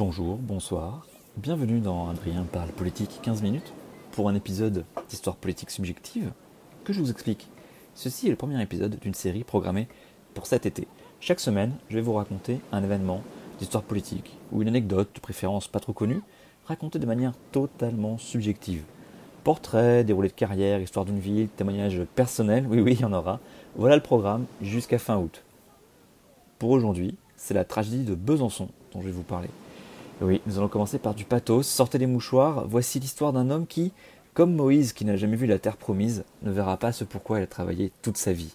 Bonjour, bonsoir, bienvenue dans Adrien parle politique 15 minutes pour un épisode d'histoire politique subjective que je vous explique. Ceci est le premier épisode d'une série programmée pour cet été. Chaque semaine, je vais vous raconter un événement d'histoire politique ou une anecdote, de préférence pas trop connue, racontée de manière totalement subjective. Portrait, déroulé de carrière, histoire d'une ville, témoignages personnels, oui oui, il y en aura. Voilà le programme jusqu'à fin août. Pour aujourd'hui, c'est la tragédie de Besançon dont je vais vous parler. Oui, nous allons commencer par du pathos. Sortez les mouchoirs. Voici l'histoire d'un homme qui, comme Moïse qui n'a jamais vu la terre promise, ne verra pas ce pourquoi il a travaillé toute sa vie.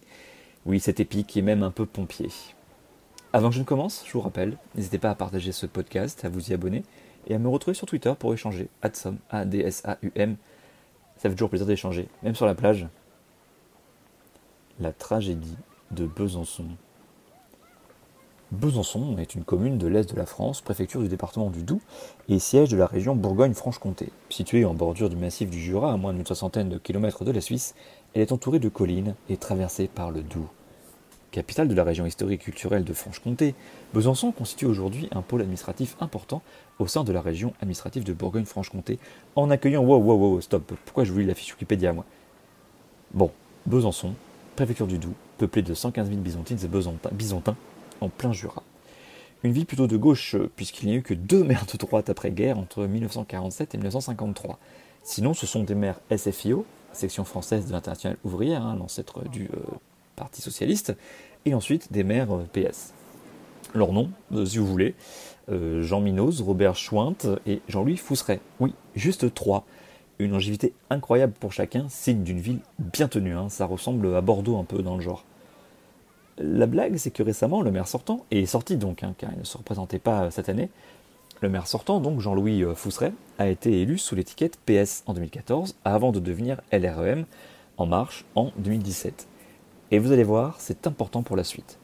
Oui, c'est épique et même un peu pompier. Avant que je ne commence, je vous rappelle, n'hésitez pas à partager ce podcast, à vous y abonner et à me retrouver sur Twitter pour échanger. Adsom, A-D-S-A-U-M. Ça fait toujours plaisir d'échanger, même sur la plage. La tragédie de Besançon. Besançon est une commune de l'est de la France, préfecture du département du Doubs et siège de la région Bourgogne-Franche-Comté. Située en bordure du massif du Jura, à moins d'une soixantaine de kilomètres de la Suisse, elle est entourée de collines et traversée par le Doubs. Capitale de la région historique et culturelle de Franche-Comté, Besançon constitue aujourd'hui un pôle administratif important au sein de la région administrative de Bourgogne-Franche-Comté, en accueillant. Wow, wow, wow, stop, pourquoi je vous lis la fiche Wikipédia, moi? Bon, Besançon, préfecture du Doubs, peuplée de 115 000 byzantines et byzantins, en plein Jura. Une ville plutôt de gauche, euh, puisqu'il n'y a eu que deux maires de droite après-guerre entre 1947 et 1953. Sinon, ce sont des maires SFIO, section française de l'internationale ouvrière, hein, l'ancêtre du euh, Parti socialiste, et ensuite des maires euh, PS. Leurs noms, si vous voulez, Jean Minos, Robert Chouinte et Jean-Louis Fousseret. Oui, juste trois. Une longévité incroyable pour chacun, signe d'une ville bien tenue. Hein. Ça ressemble à Bordeaux un peu dans le genre. La blague, c'est que récemment, le maire sortant, et est sorti donc, hein, car il ne se représentait pas euh, cette année, le maire sortant, donc Jean-Louis euh, Fousseret, a été élu sous l'étiquette PS en 2014, avant de devenir LREM en marche en 2017. Et vous allez voir, c'est important pour la suite.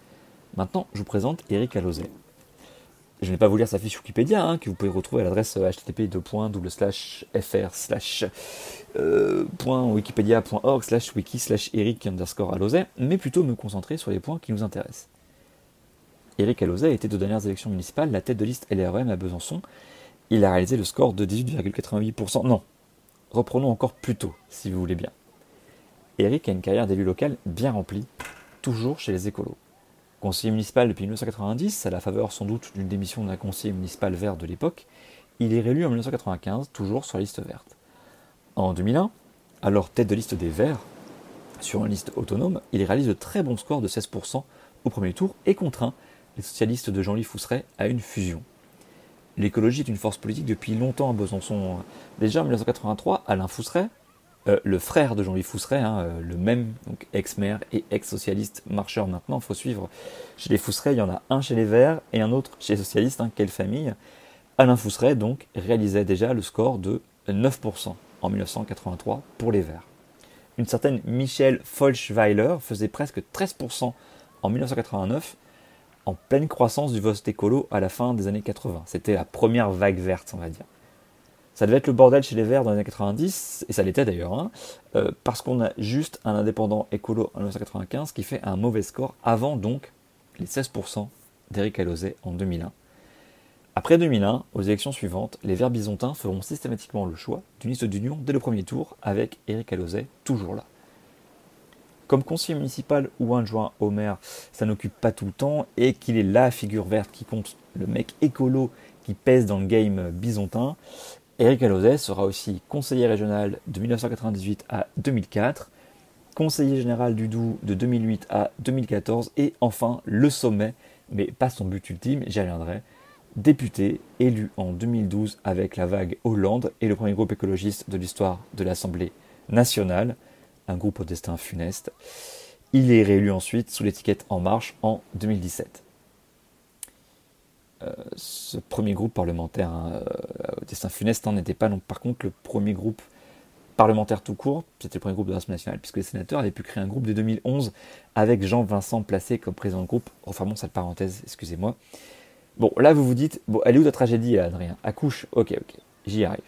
Maintenant, je vous présente Eric Alauzet. Je ne vais pas vous lire sa fiche Wikipédia, hein, que vous pouvez retrouver à l'adresse euh, http://fr slash euh, slash wiki slash eric underscore mais plutôt me concentrer sur les points qui nous intéressent. Eric Alozet était aux dernières élections municipales la tête de liste LRM à Besançon. Il a réalisé le score de 18,88%. Non, reprenons encore plus tôt, si vous voulez bien. Eric a une carrière d'élu local bien remplie, toujours chez les écolos. Conseiller municipal depuis 1990, à la faveur sans doute d'une démission d'un conseiller municipal vert de l'époque, il est réélu en 1995, toujours sur la liste verte. En 2001, alors tête de liste des Verts, sur une liste autonome, il réalise de très bons scores de 16% au premier tour et contraint les socialistes de Jean-Louis Fousseret à une fusion. L'écologie est une force politique depuis longtemps à Besançon. Déjà en 1983, Alain Fousseret, euh, le frère de Jean-Louis Fousseret, hein, euh, le même ex-maire et ex-socialiste marcheur maintenant, il faut suivre. Chez les Fousseret, il y en a un chez les Verts et un autre chez les socialistes, hein, quelle famille. Alain Fousseret, donc, réalisait déjà le score de 9% en 1983 pour les Verts. Une certaine Michelle Folschweiler faisait presque 13% en 1989, en pleine croissance du vote écolo à la fin des années 80. C'était la première vague verte, on va dire. Ça devait être le bordel chez les Verts dans les années 90, et ça l'était d'ailleurs, hein, euh, parce qu'on a juste un indépendant écolo en 1995 qui fait un mauvais score avant donc les 16% d'Éric Alauzet en 2001. Après 2001, aux élections suivantes, les Verts bisontins feront systématiquement le choix d'une liste d'union dès le premier tour avec Éric Alauzet toujours là. Comme conseiller municipal ou adjoint au maire, ça n'occupe pas tout le temps et qu'il est la figure verte qui compte, le mec écolo qui pèse dans le game bisontin, Éric Alauzet sera aussi conseiller régional de 1998 à 2004, conseiller général du Doubs de 2008 à 2014 et enfin le sommet, mais pas son but ultime, j'y reviendrai, député élu en 2012 avec la vague Hollande et le premier groupe écologiste de l'histoire de l'Assemblée nationale. un groupe au destin funeste. Il est réélu ensuite sous l'étiquette En Marche en 2017. Euh, ce premier groupe parlementaire hein, euh, au destin funeste hein, n'était pas non, par contre le premier groupe parlementaire tout court, c'était le premier groupe de l'Assemblée nationale, puisque les sénateurs avaient pu créer un groupe de 2011 avec Jean-Vincent placé comme président de groupe. Enfin bon, cette parenthèse, excusez-moi. Bon, là vous vous dites, bon, elle est où ta tragédie, Adrien? Accouche Ok, ok, j'y arrive.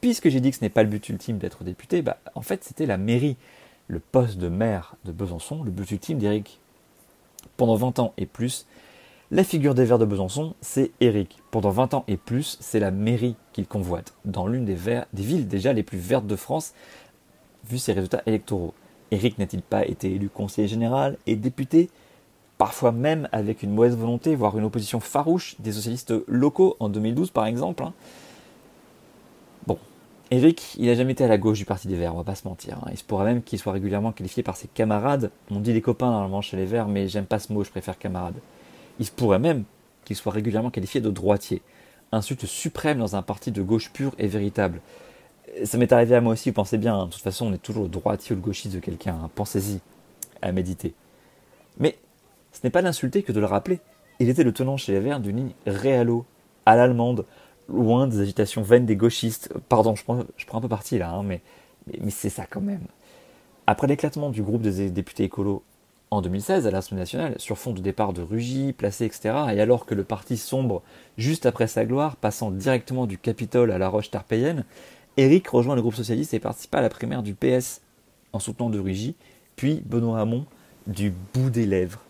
Puisque j'ai dit que ce n'est pas le but ultime d'être député, bah, en fait c'était la mairie, le poste de maire de Besançon, le but ultime d'Éric. Pendant 20 ans et plus, la figure des Verts de Besançon, c'est Éric. Pendant 20 ans et plus, c'est la mairie qu'il convoite, dans l'une des, des, villes déjà les plus vertes de France, vu ses résultats électoraux. Éric n'a-t-il pas été élu conseiller général et député? Parfois même avec une mauvaise volonté, voire une opposition farouche des socialistes locaux en 2012 par exemple. Hein. Bon, Éric, il n'a jamais été à la gauche du Parti des Verts, on va pas se mentir. Hein. Il se pourrait même qu'il soit régulièrement qualifié par ses camarades. On dit les copains normalement chez les Verts, mais j'aime pas ce mot, je préfère camarades. Il se pourrait même qu'il soit régulièrement qualifié de droitier. Insulte suprême dans un parti de gauche pure et véritable. Ça m'est arrivé à moi aussi, vous pensez bien, hein. de toute façon on est toujours droitier ou le gauchiste de quelqu'un, hein. pensez-y, à méditer. Mais ce n'est pas d'insulter que de le rappeler. Il était le tenant chez les Verts d'une ligne réalo, à l'allemande, loin des agitations vaines des gauchistes. Pardon, je prends, je prends un peu parti là, hein, mais c'est ça quand même. Après l'éclatement du groupe des députés écolos en 2016, à l'Assemblée nationale, sur fond de départ de Rugy, placé, etc., et alors que le parti sombre juste après sa gloire, passant directement du Capitole à la roche tarpéienne, Éric rejoint le groupe socialiste et participe à la primaire du PS en soutenant de Rugy, puis Benoît Hamon du bout des lèvres.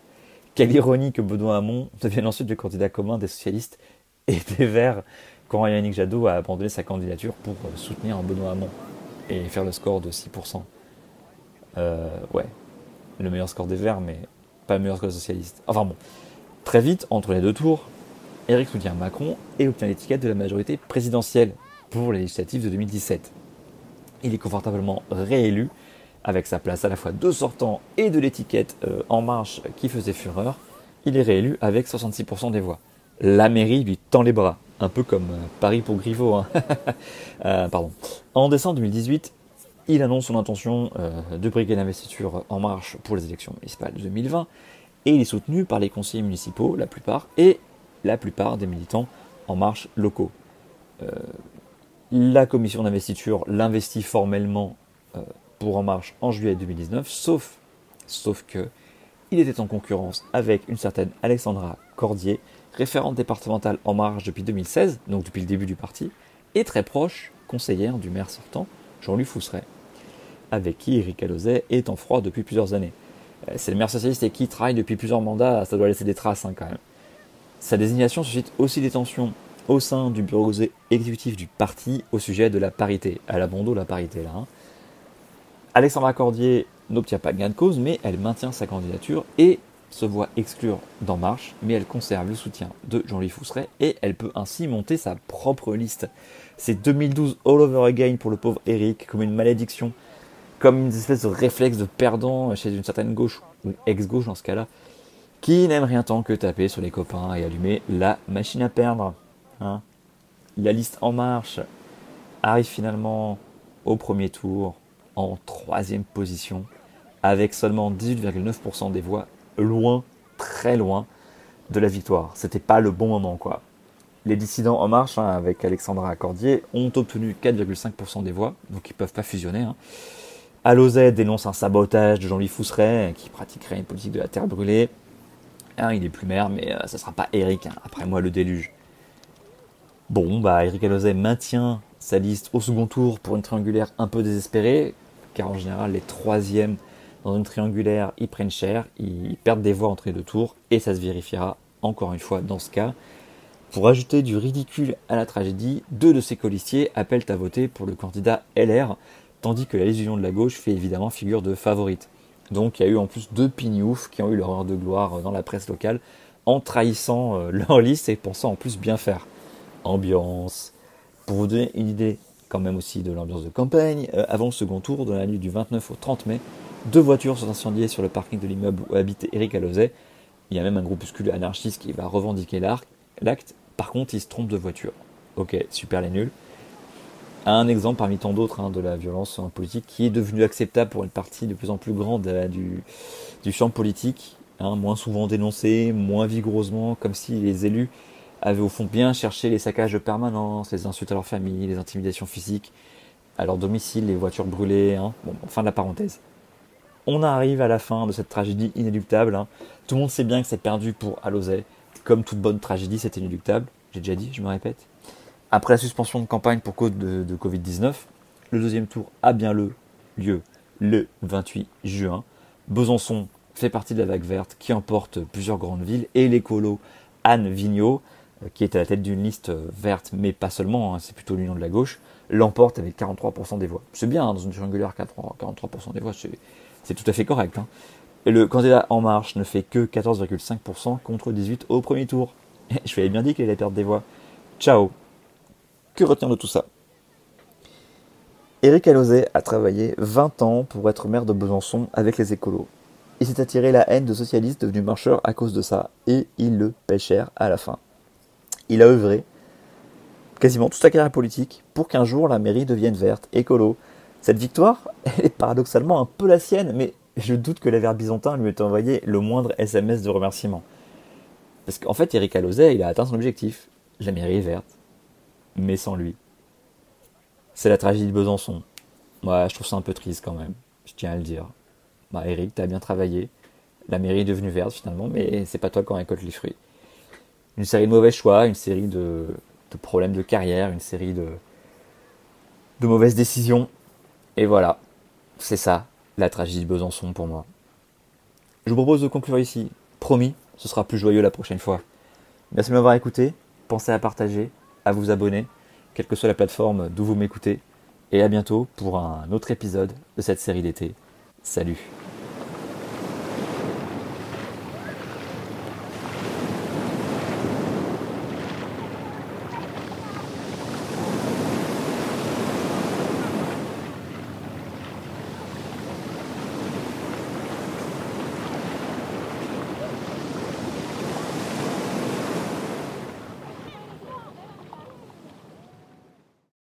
Quelle ironie que Benoît Hamon devienne ensuite le candidat commun des socialistes et des Verts quand Yannick Jadot a abandonné sa candidature pour soutenir Benoît Hamon et faire le score de 6%. Euh, ouais, le meilleur score des Verts, mais pas le meilleur score socialiste. Enfin bon, très vite, entre les deux tours, Eric soutient Macron et obtient l'étiquette de la majorité présidentielle pour les législatives de 2017. Il est confortablement réélu avec sa place à la fois de sortant et de l'étiquette euh, En Marche qui faisait fureur. Il est réélu avec 66% des voix. La mairie lui tend les bras, un peu comme euh, Paris pour Griveaux. Hein. Euh, pardon. En décembre 2018, il annonce son intention euh, de briguer l'investiture En Marche pour les élections municipales de 2020 et il est soutenu par les conseillers municipaux, la plupart, et la plupart des militants En Marche locaux. Euh, la commission d'investiture l'investit formellement euh, pour En Marche en juillet 2019, sauf, sauf que il était en concurrence avec une certaine Alexandra Cordier, référente départementale En Marche depuis 2016, donc depuis le début du parti, et très proche conseillère du maire sortant, Jean-Louis Fousseret avec qui Eric Alozet est en froid depuis plusieurs années. Euh, c'est le maire socialiste et qui travaille depuis plusieurs mandats, ça doit laisser des traces hein, quand même. Sa désignation suscite aussi des tensions au sein du bureau exécutif du parti au sujet de la parité. Elle abandonne la parité là. Hein. Alexandra Cordier n'obtient pas gain de cause, mais elle maintient sa candidature et se voit exclure d'En Marche, mais elle conserve le soutien de Jean-Louis Fousseret et elle peut ainsi monter sa propre liste. C'est 2012 all over again pour le pauvre Eric, comme une malédiction comme une espèce de réflexe de perdant chez une certaine gauche, ou ex-gauche dans ce cas-là, qui n'aime rien tant que taper sur les copains et allumer la machine à perdre. Hein. La liste En Marche arrive finalement au premier tour en troisième position, avec seulement 18,9% des voix, loin, très loin de la victoire. C'était pas le bon moment, quoi. Les dissidents En Marche, hein, avec Alexandra Accordier, ont obtenu 4,5% des voix, donc ils peuvent pas fusionner. Hein. Alozet dénonce un sabotage de Jean-Louis Fousseret qui pratiquerait une politique de la terre brûlée. Hein, il est plus maire, mais euh, ça ne sera pas Eric. Hein. Après moi, le déluge. Bon, bah, Eric Alozet maintient sa liste au second tour pour une triangulaire un peu désespérée, car en général, les troisièmes dans une triangulaire, ils prennent cher, ils perdent des voix entre les deux tours, et ça se vérifiera encore une fois dans ce cas. Pour ajouter du ridicule à la tragédie, deux de ses colistiers appellent à voter pour le candidat LR, tandis que la de la gauche fait évidemment figure de favorite. Donc il y a eu en plus deux pignoufs qui ont eu leur heure de gloire euh, dans la presse locale en trahissant euh, leur liste et pensant en plus bien faire. Ambiance. Pour vous donner une idée quand même aussi de l'ambiance de campagne, euh, avant le second tour, dans la nuit du 29 au 30 mai, deux voitures sont incendiées sur le parking de l'immeuble où habite Eric Alozet. Il y a même un groupuscule anarchiste qui va revendiquer l'acte. Par contre, il se trompe de voiture. Ok, super les nuls. Un exemple parmi tant d'autres hein, de la violence en politique qui est devenue acceptable pour une partie de plus en plus grande euh, du, champ politique, hein, moins souvent dénoncé, moins vigoureusement, comme si les élus avaient au fond bien cherché les saccages de permanence, les insultes à leur famille, les intimidations physiques, à leur domicile, les voitures brûlées. Hein. Fin de la parenthèse. On arrive à la fin de cette tragédie inéluctable. Hein. Tout le monde sait bien que c'est perdu pour Alozay. Comme toute bonne tragédie, c'est inéluctable. J'ai déjà dit, je me répète. Après la suspension de campagne pour cause de, de Covid-19, le deuxième tour a bien lieu le 28 juin. Besançon fait partie de la vague verte qui emporte plusieurs grandes villes et l'écolo Anne Vigneault, euh, qui est à la tête d'une liste euh, verte, mais pas seulement, hein, c'est plutôt l'union de la gauche, l'emporte avec 43% des voix. C'est bien, hein, dans une triangulaire, 43% des voix, c'est tout à fait correct. Hein. Le candidat En Marche ne fait que 14,5% contre 18% au premier tour. Je lui avais bien dit qu'il allait perdre des voix. Ciao Que de tout ça? Éric Alauzet a travaillé 20 ans pour être maire de Besançon avec les écolos. Il s'est attiré la haine de socialistes devenus marcheurs à cause de ça, et il le cher à la fin. Il a œuvré quasiment toute sa carrière politique pour qu'un jour la mairie devienne verte, écolo. Cette victoire, elle est paradoxalement un peu la sienne, mais je doute que les Verts byzantins lui aient envoyé le moindre SMS de remerciement. Parce qu'en fait, Eric Alauzet, il a atteint son objectif. La mairie est verte, mais sans lui. C'est la tragédie de Besançon. Moi, je trouve ça un peu triste quand même, je tiens à le dire bah Eric, t'as bien travaillé. La mairie est devenue verte finalement, mais c'est pas toi qui en récolte les fruits. Une série de mauvais choix, une série de, problèmes de carrière, une série de, de mauvaises décisions. Et voilà, c'est ça, la tragédie de Besançon pour moi. Je vous propose de conclure ici. Promis, ce sera plus joyeux la prochaine fois. Merci de m'avoir écouté. Pensez à partager, à vous abonner, quelle que soit la plateforme d'où vous m'écoutez. Et à bientôt pour un autre épisode de cette série d'été. Salut